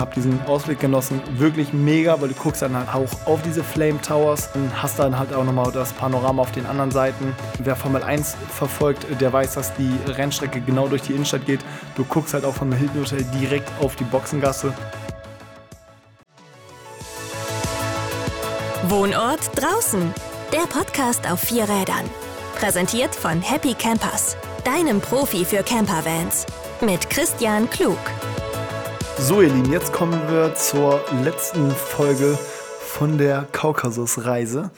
Hab diesen Ausblick genossen, wirklich mega, weil du guckst dann halt auch auf diese Flame Towers und hast dann halt auch nochmal das Panorama auf den anderen Seiten. Wer Formel 1 verfolgt, der weiß, dass die Rennstrecke genau durch die Innenstadt geht. Du guckst halt auch vom Hilton Hotel direkt auf die Boxengasse. Wohnort draußen. Der Podcast auf vier Rädern. Präsentiert von Happy Campers, deinem Profi für Campervans. Mit Christian Klug. So, ihr Lieben, jetzt kommen wir zur letzten Folge von der Kaukasusreise.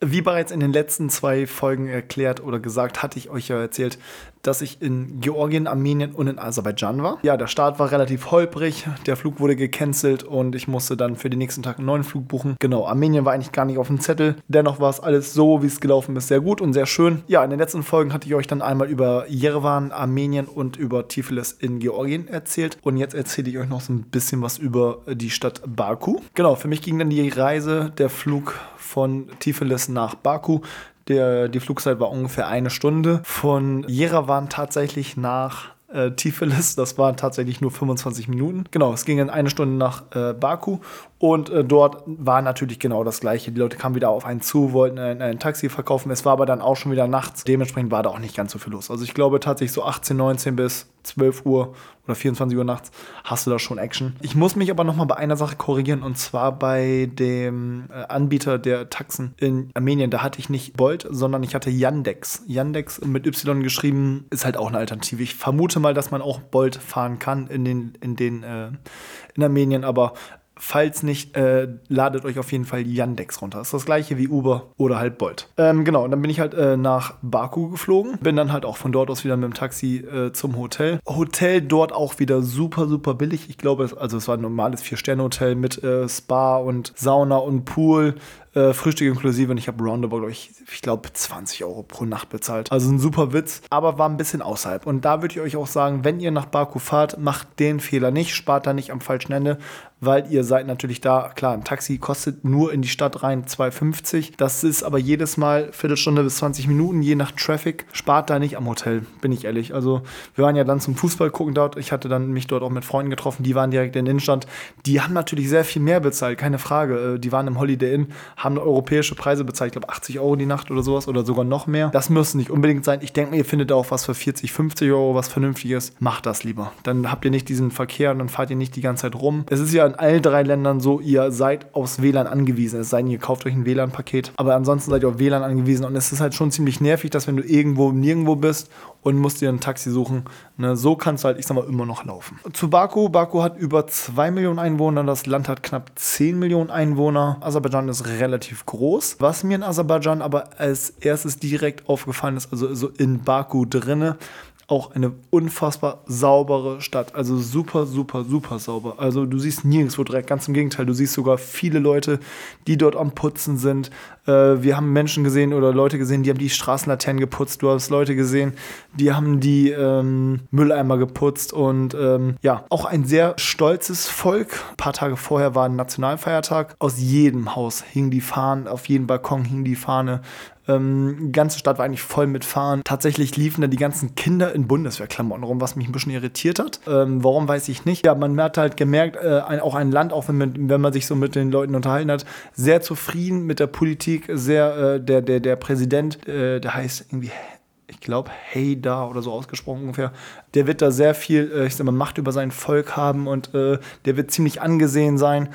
Wie bereits in den letzten zwei Folgen erklärt oder gesagt, hatte ich euch ja erzählt, dass ich in Georgien, Armenien und in Aserbaidschan war. Ja, der Start war relativ holprig, der Flug wurde gecancelt und ich musste dann für den nächsten Tag einen neuen Flug buchen. Genau, Armenien war eigentlich gar nicht auf dem Zettel. Dennoch war es alles so, wie es gelaufen ist, sehr gut und sehr schön. Ja, in den letzten Folgen hatte ich euch dann einmal über Yerevan, Armenien und über Tiflis in Georgien erzählt und jetzt erzähle ich euch noch so ein bisschen was über die Stadt Baku. Genau, für mich ging dann die Reise, der Flug von Tiflis nach Baku. Der, die Flugzeit war ungefähr eine Stunde. Von Jerewan tatsächlich nach äh, Tiflis, das waren tatsächlich nur 25 Minuten. Genau, es ging in eine Stunde nach äh, Baku und äh, dort war natürlich genau das Gleiche. Die Leute kamen wieder auf einen zu, wollten ein, ein, Taxi verkaufen. Es war aber dann auch schon wieder nachts. Dementsprechend war da auch nicht ganz so viel los. Also ich glaube tatsächlich so 18, 19 bis 12 Uhr oder 24 Uhr nachts hast du da schon Action. Ich muss mich aber nochmal bei einer Sache korrigieren und zwar bei dem äh, Anbieter der Taxen in Armenien. Da hatte ich nicht Bolt, sondern ich hatte Yandex. Yandex mit Y geschrieben ist halt auch eine Alternative. Ich vermute mal, dass man auch Bolt fahren kann in den, in den äh, in Armenien, aber Falls nicht, äh, ladet euch auf jeden Fall Yandex runter. Ist das gleiche wie Uber oder halt Bolt. Ähm, genau, und dann bin ich halt äh, nach Baku geflogen. Bin dann halt auch von dort aus wieder mit dem Taxi äh, zum Hotel. Hotel dort auch wieder super, super billig. Ich glaube, also es war ein normales Vier-Sterne-Hotel mit äh, Spa und Sauna und Pool. Äh, Frühstück inklusive und ich habe roundabout, glaube ich, ich glaube 20 Euro pro Nacht bezahlt. Also ein super Witz, aber war ein bisschen außerhalb. Und da würde ich euch auch sagen, wenn ihr nach Baku fahrt, macht den Fehler nicht, spart da nicht am falschen Ende, weil ihr seid natürlich da, klar, ein Taxi kostet nur in die Stadt rein 2,50. Das ist aber jedes Mal Viertelstunde bis 20 Minuten, je nach Traffic. Spart da nicht am Hotel, bin ich ehrlich. Also wir waren ja dann zum Fußball gucken dort. Ich hatte dann mich dort auch mit Freunden getroffen, die waren direkt in den Innenstand. Die haben natürlich sehr viel mehr bezahlt, keine Frage. Äh, die waren im Holiday Inn, haben europäische Preise bezahlt, ich glaube 80 Euro die Nacht oder sowas oder sogar noch mehr. Das müsste nicht unbedingt sein. Ich denke mir, ihr findet auch was für 40, 50 Euro, was vernünftiges. Macht das lieber. Dann habt ihr nicht diesen Verkehr und dann fahrt ihr nicht die ganze Zeit rum. Es ist ja in allen drei Ländern so, ihr seid aufs WLAN angewiesen. Es sei denn, ihr kauft euch ein WLAN-Paket. Aber ansonsten seid ihr auf WLAN angewiesen und es ist halt schon ziemlich nervig, dass wenn du irgendwo nirgendwo bist und musst dir ein Taxi suchen, ne, so kannst du halt, ich sag mal, immer noch laufen. Zu Baku. Baku hat über 2 Millionen Einwohner. Das Land hat knapp 10 Millionen Einwohner. Aserbaidschan ist relativ groß. Was mir in Aserbaidschan aber als erstes direkt aufgefallen ist, also so in Baku drinne, auch eine unfassbar saubere Stadt. Also super, super, super sauber. Also du siehst nirgendwo Dreck, ganz im Gegenteil. Du siehst sogar viele Leute, die dort am Putzen sind. Äh, wir haben Menschen gesehen oder Leute gesehen, die haben die Straßenlaternen geputzt. Du hast Leute gesehen, die haben die ähm, Mülleimer geputzt. Und ähm, ja, auch ein sehr stolzes Volk. Ein paar Tage vorher war ein Nationalfeiertag. Aus jedem Haus hingen die Fahnen, auf jedem Balkon hing die Fahne. Ähm, die ganze Stadt war eigentlich voll mit Fahren. Tatsächlich liefen da die ganzen Kinder in Bundeswehrklamotten rum, was mich ein bisschen irritiert hat. Ähm, warum weiß ich nicht. Ja, man hat halt gemerkt, äh, ein, auch ein Land, auch wenn man, wenn man sich so mit den Leuten unterhalten hat, sehr zufrieden mit der Politik, sehr, äh, der, der, der Präsident, äh, der heißt irgendwie ich glaube, hey da oder so ausgesprochen ungefähr, der wird da sehr viel, äh, ich sag mal, Macht über sein Volk haben und äh, der wird ziemlich angesehen sein.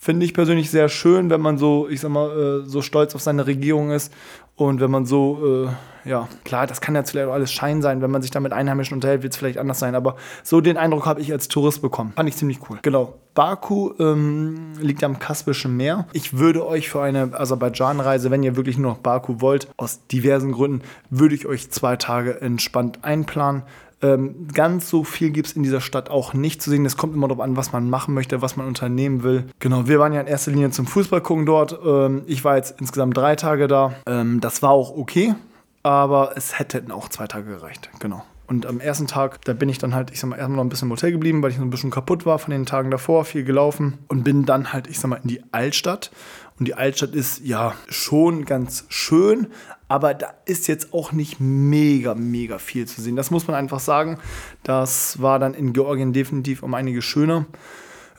Finde ich persönlich sehr schön, wenn man so, ich sag mal, äh, so stolz auf seine Regierung ist und wenn man so, äh, ja, klar, das kann jetzt vielleicht auch alles Schein sein, wenn man sich da mit Einheimischen unterhält, wird es vielleicht anders sein, aber so den Eindruck habe ich als Tourist bekommen. Fand ich ziemlich cool. Genau. Baku ähm, liegt am Kaspischen Meer. Ich würde euch für eine Aserbaidschan-Reise, wenn ihr wirklich nur noch Baku wollt, aus diversen Gründen, würde ich euch zwei Tage entspannt einplanen. Ähm, ganz so viel gibt es in dieser Stadt auch nicht zu sehen. Es kommt immer darauf an, was man machen möchte, was man unternehmen will. Genau, wir waren ja in erster Linie zum Fußball gucken dort. Ähm, ich war jetzt insgesamt drei Tage da. Ähm, das war auch okay, aber es hätten auch zwei Tage gereicht. Genau. Und am ersten Tag, da bin ich dann halt, ich sag mal, erstmal noch ein bisschen im Hotel geblieben, weil ich so ein bisschen kaputt war von den Tagen davor, viel gelaufen und bin dann halt, ich sag mal, in die Altstadt. Und die Altstadt ist ja schon ganz schön, aber da ist jetzt auch nicht mega, mega viel zu sehen. Das muss man einfach sagen. Das war dann in Georgien definitiv um einige schöner.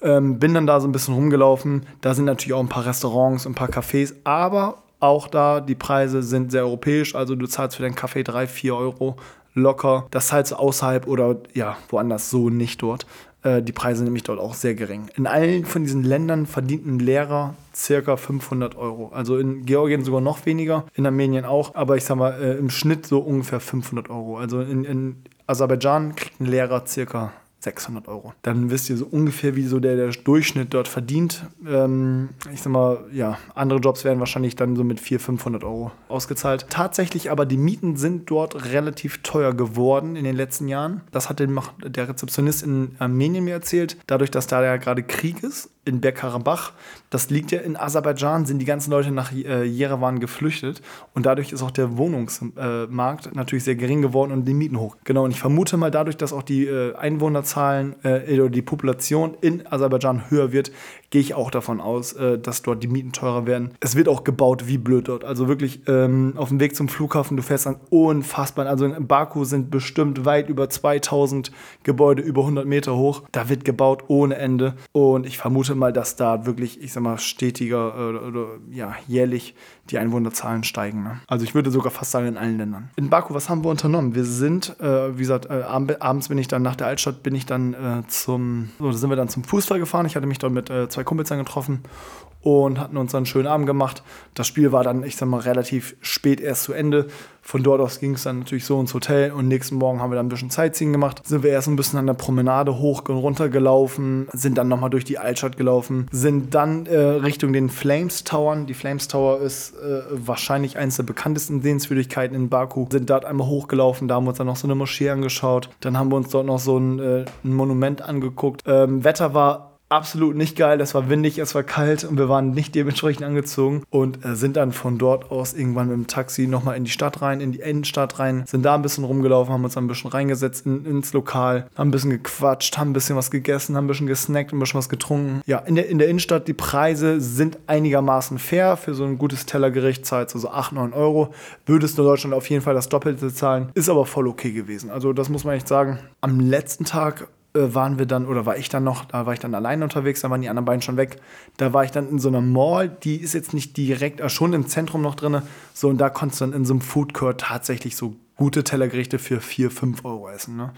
Ähm, bin dann da so ein bisschen rumgelaufen. Da sind natürlich auch ein paar Restaurants, ein paar Cafés, aber auch da, die Preise sind sehr europäisch. Also du zahlst für deinen Kaffee 3, 4 Euro locker. Das zahlst du außerhalb oder ja, woanders so nicht dort. Äh, die Preise nämlich dort auch sehr gering. In allen von diesen Ländern verdient ein Lehrer circa 500 Euro. Also in Georgien sogar noch weniger, in Armenien auch, aber ich sag mal äh, im Schnitt so ungefähr 500 Euro. Also in, in Aserbaidschan kriegt ein Lehrer circa 600 Euro. Dann wisst ihr so ungefähr, wie so der, der Durchschnitt dort verdient. Ähm, ich sag mal, ja, andere Jobs werden wahrscheinlich dann so mit 400, 500 Euro ausgezahlt. Tatsächlich aber die Mieten sind dort relativ teuer geworden in den letzten Jahren. Das hat der Rezeptionist in Armenien mir erzählt. Dadurch, dass da ja gerade Krieg ist in Bergkarabach, das liegt ja in Aserbaidschan, sind die ganzen Leute nach äh, Jerewan geflüchtet und dadurch ist auch der Wohnungsmarkt äh, natürlich sehr gering geworden und die Mieten hoch. Genau, und ich vermute mal dadurch, dass auch die äh, Einwohnerzahlen äh, oder die Population in Aserbaidschan höher wird, gehe ich auch davon aus, äh, dass dort die Mieten teurer werden. Es wird auch gebaut wie blöd dort. Also wirklich ähm, auf dem Weg zum Flughafen, du fährst dann unfassbar. Also in Baku sind bestimmt weit über 2000 Gebäude über 100 Meter hoch. Da wird gebaut ohne Ende. Und ich vermute mal, dass da wirklich, ich sag mal, stetiger oder, oder ja, jährlich die Einwohnerzahlen steigen. Ne? Also ich würde sogar fast sagen in allen Ländern. In Baku, was haben wir unternommen? Wir sind, äh, wie gesagt, äh, abends bin ich dann nach der Altstadt, bin ich dann äh, zum, so, sind wir dann zum Fußball gefahren. Ich hatte mich dort mit äh, zwei Kumpels dann getroffen und hatten uns dann einen schönen Abend gemacht. Das Spiel war dann, ich sag mal, relativ spät erst zu Ende. Von dort aus ging es dann natürlich so ins Hotel und nächsten Morgen haben wir dann ein bisschen Sightseeing gemacht. Sind wir erst ein bisschen an der Promenade hoch und runter gelaufen, sind dann nochmal durch die Altstadt gelaufen, sind dann äh, Richtung den Flames Towern. Die Flames Tower ist äh, wahrscheinlich eines der bekanntesten Sehenswürdigkeiten in Baku. Sind dort einmal hochgelaufen, da haben wir uns dann noch so eine Moschee angeschaut. Dann haben wir uns dort noch so ein, äh, ein Monument angeguckt. Ähm, Wetter war absolut nicht geil. Es war windig, es war kalt und wir waren nicht dementsprechend angezogen und äh, sind dann von dort aus irgendwann mit dem Taxi nochmal in die Stadt rein, in die Innenstadt rein, sind da ein bisschen rumgelaufen, haben uns ein bisschen reingesetzt in, ins Lokal, haben ein bisschen gequatscht, haben ein bisschen was gegessen, haben ein bisschen gesnackt, ein bisschen was getrunken. Ja, in der, in der Innenstadt, die Preise sind einigermaßen fair. Für so ein gutes Tellergericht zahlt so 8, 9 Euro. Würdest du in Deutschland auf jeden Fall das Doppelte zahlen. Ist aber voll okay gewesen. Also das muss man echt sagen. Am letzten Tag waren wir dann, oder war ich dann noch, da war ich dann alleine unterwegs, da waren die anderen beiden schon weg. Da war ich dann in so einer Mall, die ist jetzt nicht direkt, äh, schon im Zentrum noch drin. So, und da konntest du dann in so einem Food Court tatsächlich so gute Tellergerichte für 4, 5 Euro essen. Ne?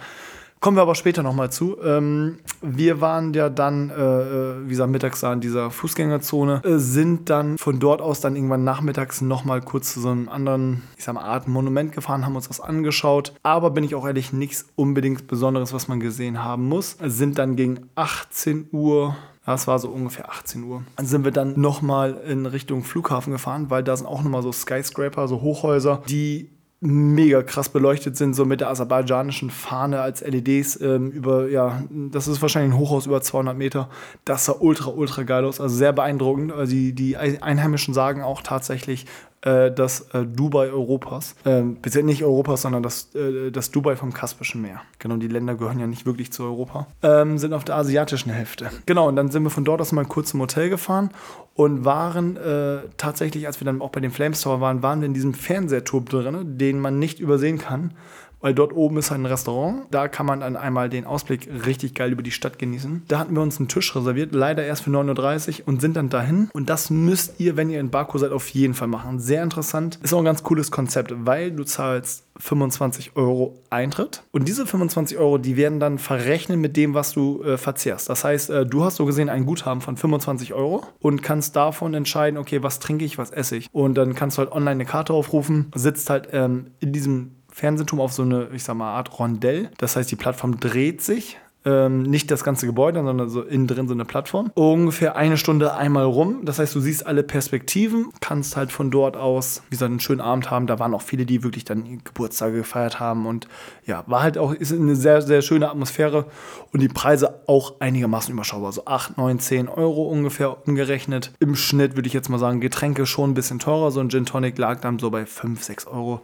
Kommen wir aber später nochmal zu. Ähm, wir waren ja dann, äh, äh, wie gesagt, mittags da in dieser Fußgängerzone, äh, sind dann von dort aus dann irgendwann nachmittags nochmal kurz zu so einem anderen, ich sag mal, Art Monument gefahren, haben uns das angeschaut. Aber bin ich auch ehrlich, nichts unbedingt Besonderes, was man gesehen haben muss. Sind dann gegen 18 Uhr das war so ungefähr 18 Uhr. Dann sind wir dann nochmal in Richtung Flughafen gefahren, weil da sind auch nochmal so Skyscraper, so Hochhäuser, die mega krass beleuchtet sind, so mit der aserbaidschanischen Fahne als LEDs ähm, über, ja, das ist wahrscheinlich ein Hochhaus über 200 Meter. Das sah ultra, ultra geil aus, also sehr beeindruckend. Also die, die Einheimischen sagen auch tatsächlich, äh, das äh, Dubai Europas. Äh, bisher nicht Europas, sondern das, äh, das Dubai vom Kaspischen Meer. Genau, die Länder gehören ja nicht wirklich zu Europa. Ähm, sind auf der asiatischen Hälfte. Genau, und dann sind wir von dort aus mal kurz zum Hotel gefahren und waren äh, tatsächlich, als wir dann auch bei dem Flames Tower waren, waren wir in diesem Fernsehturm drin, den man nicht übersehen kann weil dort oben ist ein Restaurant. Da kann man dann einmal den Ausblick richtig geil über die Stadt genießen. Da hatten wir uns einen Tisch reserviert, leider erst für 9.30 Uhr und sind dann dahin. Und das müsst ihr, wenn ihr in Baku seid, auf jeden Fall machen. Sehr interessant. Ist auch ein ganz cooles Konzept, weil du zahlst 25 Euro Eintritt. Und diese 25 Euro, die werden dann verrechnet mit dem, was du äh, verzehrst. Das heißt, äh, du hast so gesehen ein Guthaben von 25 Euro und kannst davon entscheiden, okay, was trinke ich, was esse ich. Und dann kannst du halt online eine Karte aufrufen, sitzt halt ähm, in diesem Fernsehturm auf so eine, ich sag mal, Art Rondell. Das heißt, die Plattform dreht sich. Ähm, nicht das ganze Gebäude, sondern so innen drin so eine Plattform. Ungefähr eine Stunde einmal rum. Das heißt, du siehst alle Perspektiven, kannst halt von dort aus, wie gesagt, einen schönen Abend haben. Da waren auch viele, die wirklich dann Geburtstage gefeiert haben. Und ja, war halt auch, ist eine sehr, sehr schöne Atmosphäre und die Preise auch einigermaßen überschaubar. So 8, 9, 10 Euro ungefähr umgerechnet. Im Schnitt würde ich jetzt mal sagen, Getränke schon ein bisschen teurer. So ein Gin Tonic lag dann so bei 5, 6 Euro.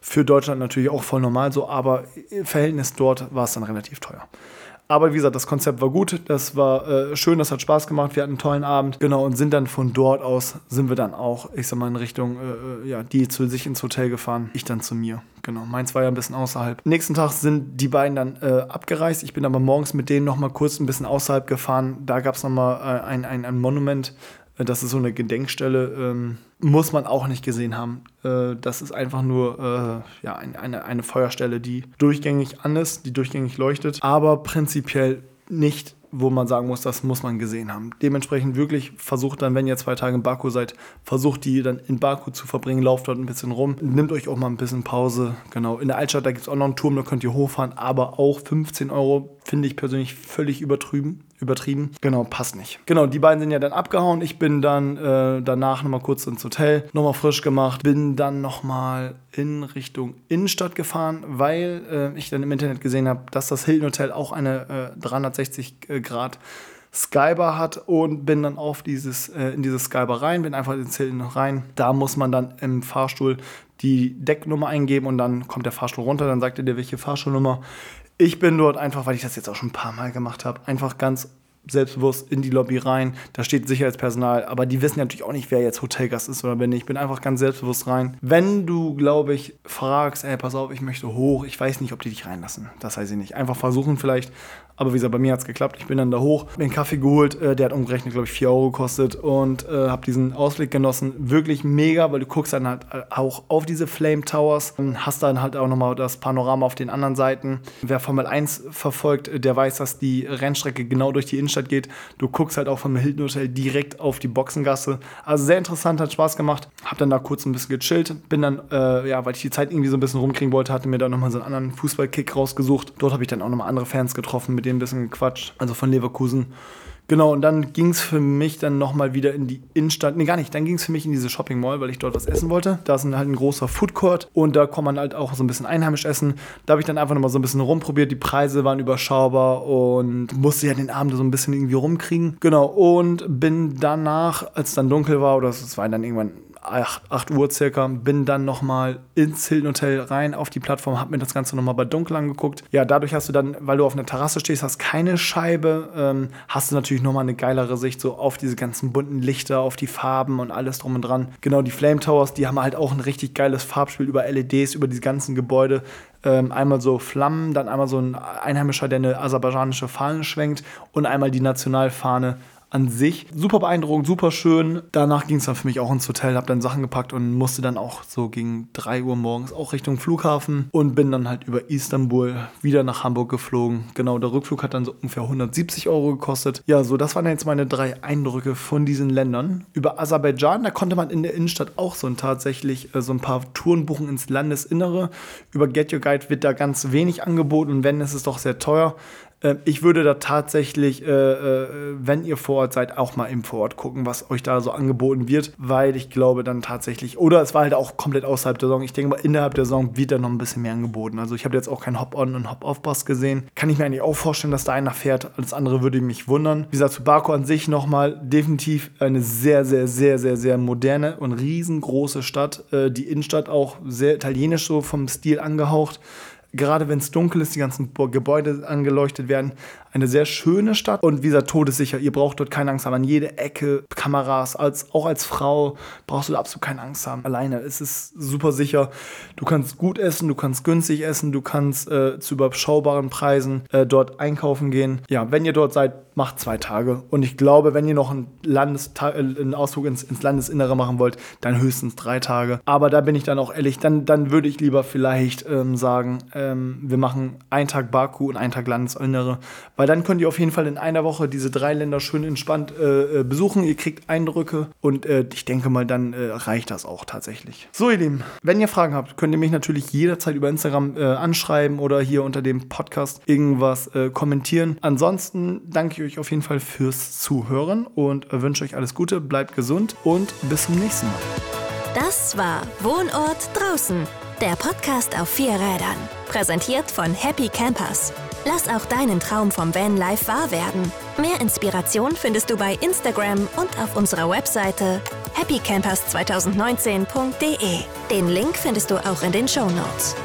Für Deutschland natürlich auch voll normal so, aber im Verhältnis dort war es dann relativ teuer. Aber wie gesagt, das Konzept war gut, das war äh, schön, das hat Spaß gemacht, wir hatten einen tollen Abend. Genau, und sind dann von dort aus, sind wir dann auch, ich sag mal, in Richtung, äh, ja, die zu sich ins Hotel gefahren, ich dann zu mir. Genau, meins war ja ein bisschen außerhalb. Nächsten Tag sind die beiden dann äh, abgereist. Ich bin aber morgens mit denen noch mal kurz ein bisschen außerhalb gefahren. Da gab es noch mal äh, ein, ein, ein Monument. Äh, das ist so eine Gedenkstelle. Ähm, muss man auch nicht gesehen haben. Äh, das ist einfach nur äh, ja, ein, eine, eine Feuerstelle, die durchgängig an ist, die durchgängig leuchtet, aber prinzipiell nicht wo man sagen muss, das muss man gesehen haben. Dementsprechend wirklich versucht dann, wenn ihr zwei Tage in Baku seid, versucht die dann in Baku zu verbringen, lauft dort ein bisschen rum, nimmt euch auch mal ein bisschen Pause. Genau, in der Altstadt, da gibt es auch noch einen Turm, da könnt ihr hochfahren, aber auch 15 Euro finde ich persönlich völlig übertrieben übertrieben. Genau, passt nicht. Genau, die beiden sind ja dann abgehauen. Ich bin dann äh, danach nochmal kurz ins Hotel, nochmal frisch gemacht, bin dann nochmal in Richtung Innenstadt gefahren, weil äh, ich dann im Internet gesehen habe, dass das Hilton Hotel auch eine äh, 360 äh, Grad Skybar hat und bin dann auf dieses, äh, in dieses Skybar rein, bin einfach ins Hilton rein. Da muss man dann im Fahrstuhl die Decknummer eingeben und dann kommt der Fahrstuhl runter, dann sagt er dir, welche Fahrstuhlnummer. Ich bin dort einfach, weil ich das jetzt auch schon ein paar Mal gemacht habe, einfach ganz selbstbewusst in die Lobby rein. Da steht Sicherheitspersonal, aber die wissen natürlich auch nicht, wer jetzt Hotelgast ist oder wer nicht. Ich bin einfach ganz selbstbewusst rein. Wenn du, glaube ich, fragst, ey, pass auf, ich möchte hoch, ich weiß nicht, ob die dich reinlassen. Das weiß ich nicht. Einfach versuchen vielleicht. Aber wie gesagt, bei mir hat es geklappt. Ich bin dann da hoch, mir einen Kaffee geholt. Äh, der hat umgerechnet, glaube ich, 4 Euro gekostet und äh, habe diesen Ausblick genossen. Wirklich mega, weil du guckst dann halt auch auf diese Flame Towers. Hast dann halt auch nochmal das Panorama auf den anderen Seiten. Wer Formel 1 verfolgt, der weiß, dass die Rennstrecke genau durch die Innenstadt geht. Du guckst halt auch vom Hilton Hotel direkt auf die Boxengasse. Also sehr interessant, hat Spaß gemacht. Hab dann da kurz ein bisschen gechillt. Bin dann, äh, ja, weil ich die Zeit irgendwie so ein bisschen rumkriegen wollte, hatte mir dann nochmal so einen anderen Fußballkick rausgesucht. Dort habe ich dann auch nochmal andere Fans getroffen, mit denen ein bisschen gequatscht. Also von Leverkusen. Genau, und dann ging es für mich dann nochmal wieder in die Innenstadt. Nee, gar nicht. Dann ging es für mich in diese Shopping Mall, weil ich dort was essen wollte. Da ist halt ein großer Food Court und da kann man halt auch so ein bisschen einheimisch essen. Da habe ich dann einfach nochmal so ein bisschen rumprobiert. Die Preise waren überschaubar und musste ja den Abend so ein bisschen irgendwie rumkriegen. Genau, und bin danach, als es dann dunkel war, oder es war dann irgendwann 8, 8 Uhr circa, bin dann nochmal ins Hilton Hotel rein auf die Plattform, hab mir das Ganze nochmal bei Dunkel angeguckt. Ja, dadurch hast du dann, weil du auf einer Terrasse stehst, hast keine Scheibe, ähm, hast du natürlich nochmal eine geilere Sicht so auf diese ganzen bunten Lichter, auf die Farben und alles drum und dran. Genau, die Flame Towers, die haben halt auch ein richtig geiles Farbspiel über LEDs, über die ganzen Gebäude. Ähm, einmal so Flammen, dann einmal so ein Einheimischer, der eine aserbaidschanische Fahne schwenkt und einmal die Nationalfahne an sich. Super beeindruckend, super schön. Danach ging es dann für mich auch ins Hotel, habe dann Sachen gepackt und musste dann auch so gegen 3 Uhr morgens auch Richtung Flughafen und bin dann halt über Istanbul wieder nach Hamburg geflogen. Genau, der Rückflug hat dann so ungefähr 170 Euro gekostet. Ja, so, das waren jetzt meine drei Eindrücke von diesen Ländern. Über Aserbaidschan, da konnte man in der Innenstadt auch so ein, tatsächlich äh, so ein paar Touren buchen ins Landesinnere. Über Get Your Guide wird da ganz wenig angeboten und wenn, ist es doch sehr teuer. Ähm, ich würde da tatsächlich, äh, äh, wenn ihr vor Ort seid, auch mal im Vorort gucken, was euch da so angeboten wird, weil ich glaube dann tatsächlich, oder es war halt auch komplett außerhalb der Saison. Ich denke mal, innerhalb der Saison wird da noch ein bisschen mehr angeboten. Also ich habe jetzt auch keinen Hop-On und Hop-Off-Bus gesehen. Kann ich mir eigentlich auch vorstellen, dass da einer fährt. Alles andere würde mich wundern. Wie gesagt, zu Baku an sich nochmal definitiv eine sehr, sehr, sehr, sehr, sehr moderne und riesengroße Stadt. Äh, die Innenstadt auch sehr italienisch so vom Stil angehaucht gerade wenn es dunkel ist, die ganzen Gebäude angeleuchtet werden. Eine sehr schöne Stadt und wie gesagt, todessicher. Ihr braucht dort keine Angst haben. An jede Ecke Kameras. Als, auch als Frau brauchst du absolut keine Angst haben. Alleine. Es ist super sicher. Du kannst gut essen, du kannst günstig essen, du kannst äh, zu überschaubaren Preisen äh, dort einkaufen gehen. Ja, wenn ihr dort seid, macht zwei Tage. Und ich glaube, wenn ihr noch einen, Landesta äh, einen Ausflug ins, ins Landesinnere machen wollt, dann höchstens drei Tage. Aber da bin ich dann auch ehrlich, dann, dann würde ich lieber vielleicht ähm, sagen, ähm, wir machen einen Tag Baku und einen Tag Landesinnere, weil dann könnt ihr auf jeden Fall in einer Woche diese drei Länder schön entspannt äh, äh, besuchen. Ihr kriegt Eindrücke und äh, ich denke mal, dann äh, reicht das auch tatsächlich. So, ihr Lieben, wenn ihr Fragen habt, könnt ihr mich natürlich jederzeit über Instagram äh, anschreiben oder hier unter dem Podcast irgendwas äh, kommentieren. Ansonsten danke ich euch auf jeden Fall fürs Zuhören und wünsche euch alles Gute, bleibt gesund und bis zum nächsten Mal. Das war Wohnort draußen, der Podcast auf vier Rädern. Präsentiert von Happy Campers. Lass auch deinen Traum vom Vanlife wahr werden. Mehr Inspiration findest du bei Instagram und auf unserer Webseite happycampers2019.de. Den Link findest du auch in den Show Notes.